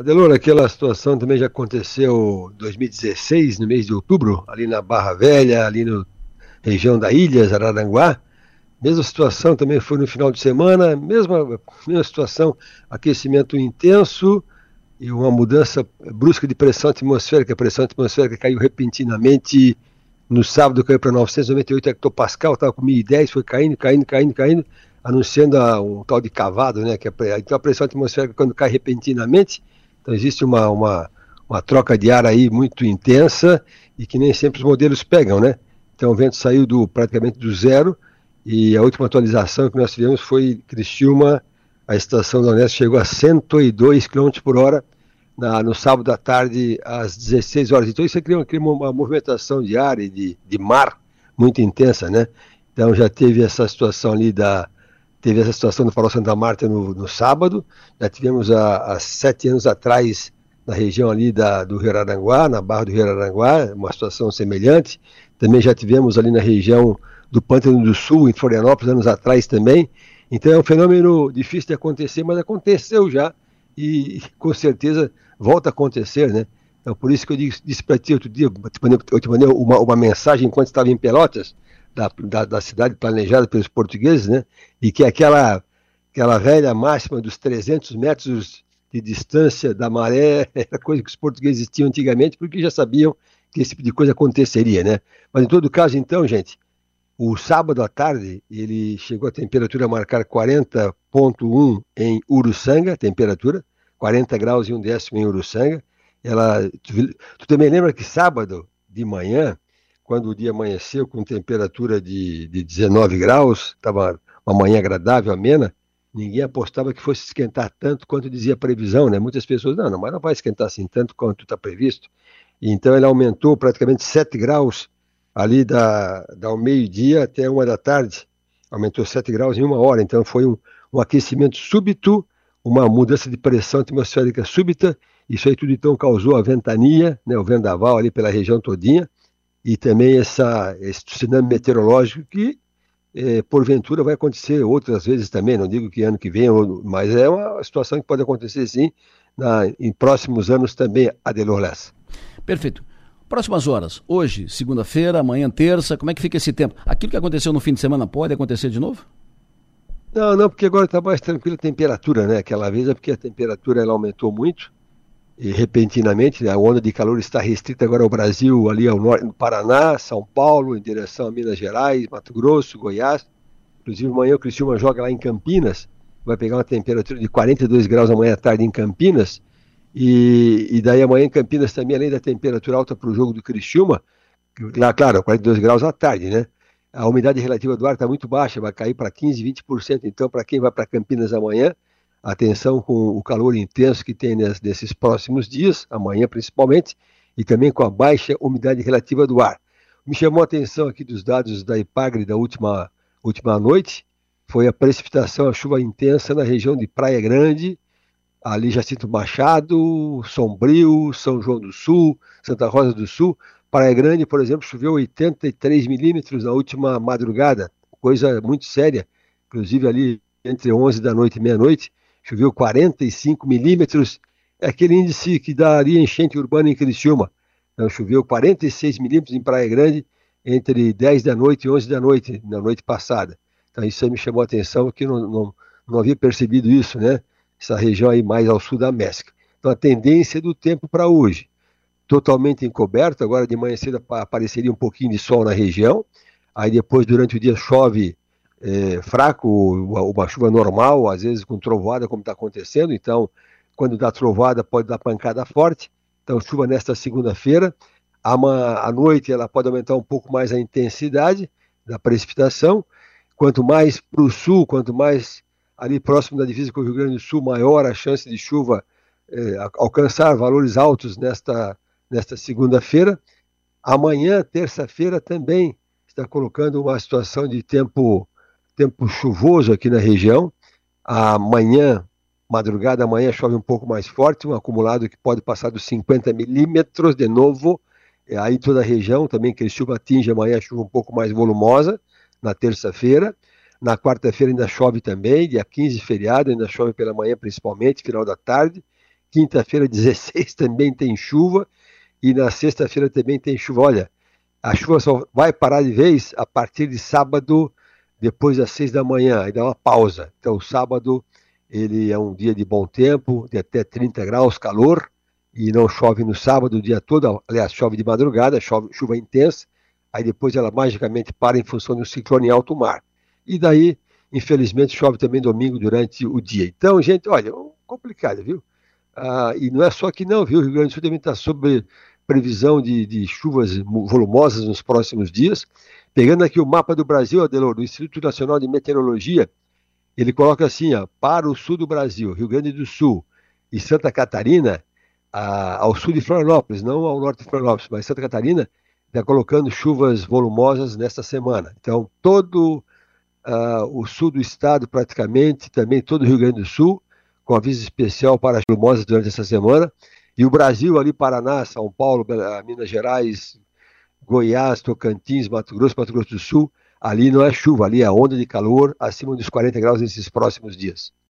Adelor, aquela situação também já aconteceu em 2016, no mês de outubro, ali na Barra Velha, ali na região da Ilha, Araranguá. Mesma situação também foi no final de semana, mesma, mesma situação, aquecimento intenso e uma mudança brusca de pressão atmosférica. A pressão atmosférica caiu repentinamente no sábado, caiu para 998 hectopascal, estava com 1010, foi caindo, caindo, caindo, caindo, anunciando um tal de cavado, né? Que é, então a pressão atmosférica, quando cai repentinamente, então existe uma, uma, uma troca de ar aí muito intensa e que nem sempre os modelos pegam, né? Então o vento saiu do, praticamente do zero e a última atualização que nós tivemos foi Criciúma, a estação da Unesco chegou a 102 km por hora na, no sábado à tarde às 16 horas. Então isso cria, cria uma, movimentação de ar e de, de mar muito intensa, né? Então já teve essa situação ali da, teve essa situação do Farol Santa Marta no, no sábado, já tivemos há, há, sete anos atrás na região ali da, do Rio Aranguá, na Barra do Rio Aranguá, uma situação semelhante, também já tivemos ali na região do Pântano do Sul, em Florianópolis, anos atrás também, então é um fenômeno difícil de acontecer, mas aconteceu já, e com certeza volta a acontecer, né? Então por isso que eu disse, disse para ti outro dia, eu te mandei uma, uma mensagem enquanto estava em Pelotas, da, da, da, cidade planejada pelos portugueses, né? E que aquela, aquela velha máxima dos 300 metros de distância da maré era coisa que os portugueses tinham antigamente, porque já sabiam que esse tipo de coisa aconteceria, né? Mas em todo caso, então, gente, o sábado à tarde ele chegou a temperatura a marcar 40.1 em Uruçanga, temperatura, 40 graus e um décimo em Uruçanga. Ela, tu, tu também lembra que sábado de manhã quando o dia amanheceu com temperatura de, de 19 graus, estava uma manhã agradável, amena, ninguém apostava que fosse esquentar tanto quanto dizia a previsão, né? Muitas pessoas, não, não, mas não vai esquentar assim tanto quanto está previsto. E então ele aumentou praticamente 7 graus ali da, da meio-dia até uma da tarde. Aumentou 7 graus em uma hora, então foi um, um aquecimento súbito, uma mudança de pressão atmosférica súbita, isso aí tudo então causou a ventania, né, o vendaval ali pela região todinha, e também essa, esse tsunami meteorológico que, é, porventura, vai acontecer outras vezes também, não digo que ano que vem, mas é uma situação que pode acontecer sim na, em próximos anos também, Adelor Lessa. Perfeito. Próximas horas, hoje, segunda-feira, amanhã, terça, como é que fica esse tempo? Aquilo que aconteceu no fim de semana pode acontecer de novo? Não, não, porque agora está mais tranquila a temperatura, né? Aquela vez é porque a temperatura ela aumentou muito e repentinamente, né, a onda de calor está restrita agora ao Brasil, ali ao norte, no Paraná, São Paulo, em direção a Minas Gerais, Mato Grosso, Goiás. Inclusive, amanhã o Cristiúma joga lá em Campinas, vai pegar uma temperatura de 42 graus amanhã à tarde em Campinas. E, e daí amanhã em Campinas também, além da temperatura alta para o jogo do Cristiúma, lá, claro, 42 graus à tarde, né? A umidade relativa do ar está muito baixa, vai cair para 15, 20%. Então, para quem vai para Campinas amanhã, atenção com o calor intenso que tem nesses próximos dias, amanhã principalmente, e também com a baixa umidade relativa do ar. Me chamou a atenção aqui dos dados da IPAGRE da última, última noite, foi a precipitação, a chuva intensa na região de Praia Grande, ali Jacinto Machado, Sombrio, São João do Sul, Santa Rosa do Sul. Praia Grande, por exemplo, choveu 83 milímetros na última madrugada, coisa muito séria, inclusive ali entre 11 da noite e meia-noite, choveu 45 milímetros, é aquele índice que daria enchente urbana em Criciúma. Então, choveu 46 milímetros em Praia Grande entre 10 da noite e 11 da noite, na noite passada. Então, isso aí me chamou a atenção, que não, não, não havia percebido isso, né? Essa região aí mais ao sul da México. Então, a tendência do tempo para hoje, totalmente encoberto, agora de manhã cedo apareceria um pouquinho de sol na região, aí depois, durante o dia, chove é, fraco, uma chuva normal, às vezes com trovoada, como está acontecendo. Então, quando dá trovada, pode dar pancada forte. Então, chuva nesta segunda-feira. À noite, ela pode aumentar um pouco mais a intensidade da precipitação. Quanto mais para o sul, quanto mais ali próximo da divisa com o Rio Grande do Sul, maior a chance de chuva é, alcançar valores altos nesta, nesta segunda-feira. Amanhã, terça-feira, também está colocando uma situação de tempo tempo chuvoso aqui na região. Amanhã, madrugada amanhã, chove um pouco mais forte, um acumulado que pode passar dos 50 milímetros de novo. É, aí toda a região, também que chuva atinge amanhã chuva um pouco mais volumosa, na terça-feira. Na quarta-feira ainda chove também, dia 15, feriado, ainda chove pela manhã principalmente, final da tarde. quinta-feira 16 também tem chuva e na sexta-feira também tem chuva. Olha, a chuva só vai parar de vez a partir de sábado, depois das seis da manhã, aí dá uma pausa. Então, sábado ele é um dia de bom tempo, de até 30 graus, calor, e não chove no sábado o dia todo, aliás, chove de madrugada, chove, chuva intensa, aí depois ela magicamente para em função de um ciclone em alto mar. E daí, infelizmente, chove também domingo durante o dia. Então, gente, olha, complicado, viu? Ah, e não é só que não, viu? O Rio Grande do Sul também está sob previsão de, de, chuvas volumosas nos próximos dias. Pegando aqui o mapa do Brasil, Adelor, do Instituto Nacional de Meteorologia, ele coloca assim, ó, para o sul do Brasil, Rio Grande do Sul e Santa Catarina, a, ao sul de Florianópolis, não ao norte de Florianópolis, mas Santa Catarina, está colocando chuvas volumosas nesta semana. Então, todo uh, o sul do estado, praticamente, também todo o Rio Grande do Sul, com aviso especial para volumosas durante essa semana. E o Brasil ali, Paraná, São Paulo, Minas Gerais, Goiás, Tocantins, Mato Grosso, Mato Grosso do Sul, ali não é chuva, ali é onda de calor acima dos 40 graus nesses próximos dias.